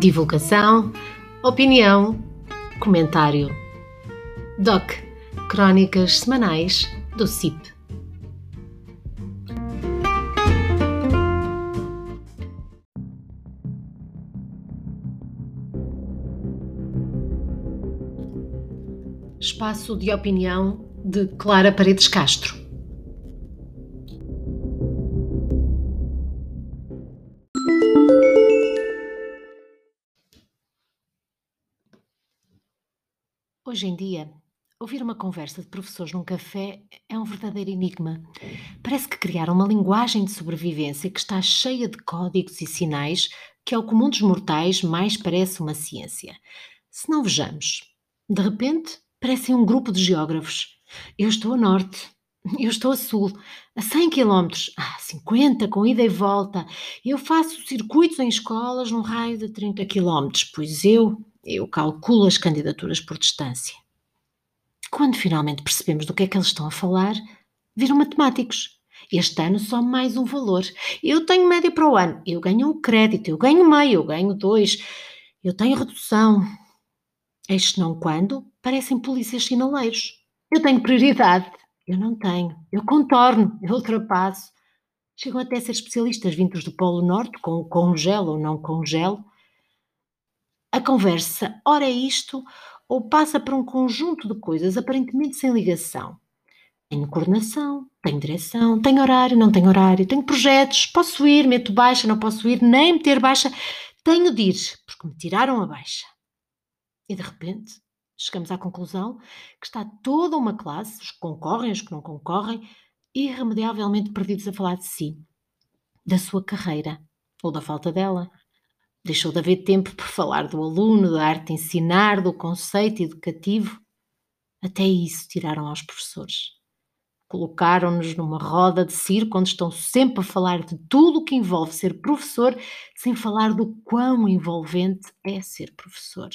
Divulgação, opinião, comentário. DOC Crónicas Semanais do CIP. Espaço de opinião de Clara Paredes Castro. Hoje em dia, ouvir uma conversa de professores num café é um verdadeiro enigma. Parece que criaram uma linguagem de sobrevivência que está cheia de códigos e sinais que, ao comum dos mortais, mais parece uma ciência. Se não vejamos, de repente, parecem um grupo de geógrafos. Eu estou a norte, eu estou a sul, a 100 km, a 50 com ida e volta. Eu faço circuitos em escolas num raio de 30 km, pois eu eu calculo as candidaturas por distância. Quando finalmente percebemos do que é que eles estão a falar, viram matemáticos. Este ano só mais um valor. Eu tenho média para o ano, eu ganho um crédito, eu ganho meio, eu ganho dois, eu tenho redução. Este não quando parecem polícias sinaleiros. Eu tenho prioridade, eu não tenho. Eu contorno, eu ultrapasso. Chegam até a ser especialistas vindos do Polo Norte, com congelo ou não congelo, a conversa, ora é isto, ou passa por um conjunto de coisas aparentemente sem ligação. Tenho coordenação, tenho direção, tenho horário, não tenho horário, tenho projetos, posso ir, meto baixa, não posso ir, nem meter baixa, tenho de ir, porque me tiraram a baixa. E de repente chegamos à conclusão que está toda uma classe, os que concorrem, os que não concorrem, irremediavelmente perdidos a falar de si, da sua carreira ou da falta dela. Deixou de haver tempo por falar do aluno, da arte de ensinar, do conceito educativo. Até isso tiraram aos professores. Colocaram-nos numa roda de circo onde estão sempre a falar de tudo o que envolve ser professor, sem falar do quão envolvente é ser professor.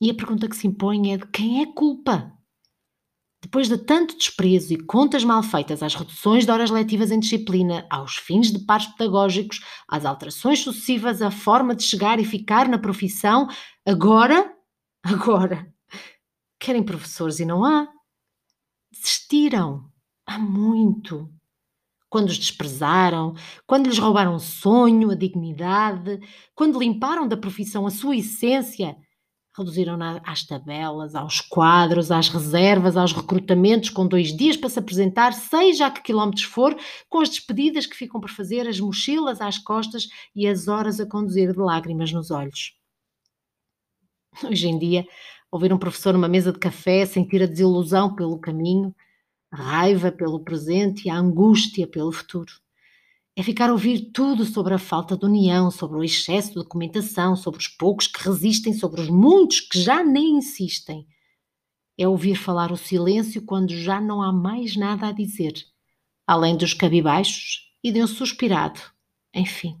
E a pergunta que se impõe é de quem é culpa? Depois de tanto desprezo e contas mal feitas às reduções de horas letivas em disciplina, aos fins de pares pedagógicos, às alterações sucessivas à forma de chegar e ficar na profissão, agora, agora, querem professores e não há. Desistiram. Há muito. Quando os desprezaram, quando lhes roubaram o sonho, a dignidade, quando limparam da profissão a sua essência, reduziram às tabelas, aos quadros, às reservas, aos recrutamentos, com dois dias para se apresentar, seja a que quilómetros for, com as despedidas que ficam por fazer, as mochilas às costas e as horas a conduzir de lágrimas nos olhos. Hoje em dia, ouvir um professor numa mesa de café, sentir a desilusão pelo caminho, a raiva pelo presente e a angústia pelo futuro. É ficar a ouvir tudo sobre a falta de união, sobre o excesso de documentação, sobre os poucos que resistem, sobre os muitos que já nem insistem. É ouvir falar o silêncio quando já não há mais nada a dizer, além dos cabibaixos e de um suspirado, enfim.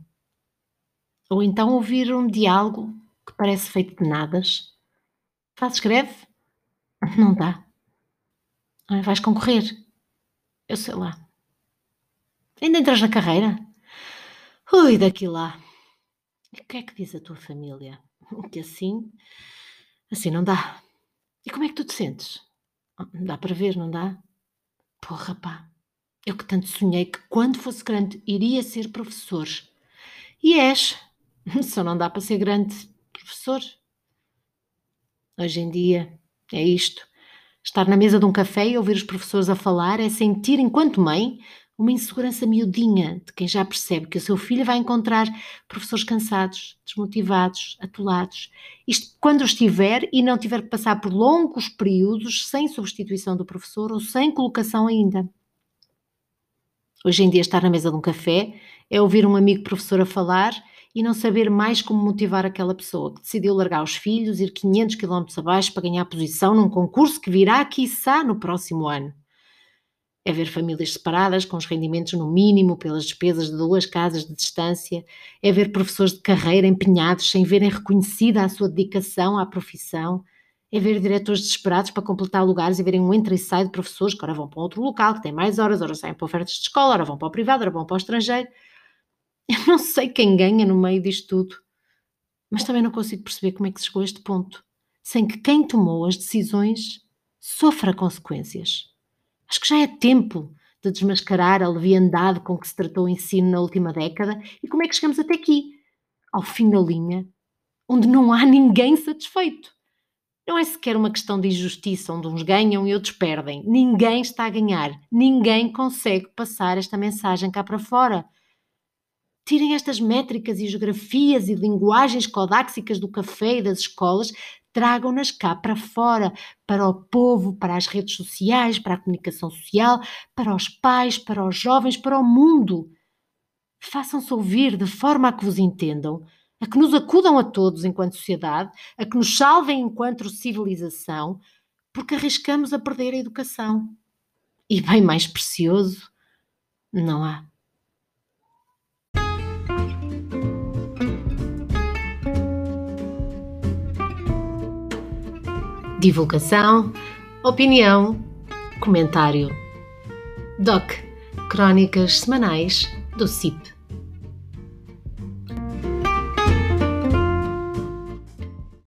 Ou então ouvir um diálogo que parece feito de nadas. Faz escreve? Não dá. Vais concorrer? Eu sei lá. Ainda entras na carreira? Ui, daqui lá. E o que é que diz a tua família? Que assim, assim não dá. E como é que tu te sentes? Dá para ver, não dá? Porra, pá. Eu que tanto sonhei que quando fosse grande iria ser professor. E és. Só não dá para ser grande professor. Hoje em dia é isto. Estar na mesa de um café e ouvir os professores a falar é sentir, enquanto mãe, uma insegurança miudinha de quem já percebe que o seu filho vai encontrar professores cansados, desmotivados, atolados. Isto quando estiver e não tiver que passar por longos períodos sem substituição do professor ou sem colocação ainda. Hoje em dia, estar na mesa de um café é ouvir um amigo professor a falar e não saber mais como motivar aquela pessoa que decidiu largar os filhos, ir 500 km abaixo para ganhar posição num concurso que virá, quiçá, no próximo ano é ver famílias separadas com os rendimentos no mínimo pelas despesas de duas casas de distância, é ver professores de carreira empenhados sem verem reconhecida a sua dedicação à profissão, é ver diretores desesperados para completar lugares e verem um entra e sai de professores que ora vão para outro local, que tem mais horas, ora saem para ofertas de escola, ora vão para o privado, ora vão para o estrangeiro. Eu não sei quem ganha no meio disto tudo. Mas também não consigo perceber como é que se chegou a este ponto, sem que quem tomou as decisões sofra consequências. Acho que já é tempo de desmascarar a leviandade com que se tratou o ensino na última década e como é que chegamos até aqui, ao fim da linha, onde não há ninguém satisfeito. Não é sequer uma questão de injustiça, onde uns ganham e outros perdem. Ninguém está a ganhar. Ninguém consegue passar esta mensagem cá para fora. Tirem estas métricas e geografias e linguagens codáxicas do café e das escolas, tragam-nas cá para fora, para o povo, para as redes sociais, para a comunicação social, para os pais, para os jovens, para o mundo. Façam-se ouvir de forma a que vos entendam a que nos acudam a todos enquanto sociedade, a que nos salvem enquanto civilização, porque arriscamos a perder a educação. E bem mais precioso, não há. Divulgação, opinião, comentário. DOC Crónicas Semanais do CIP.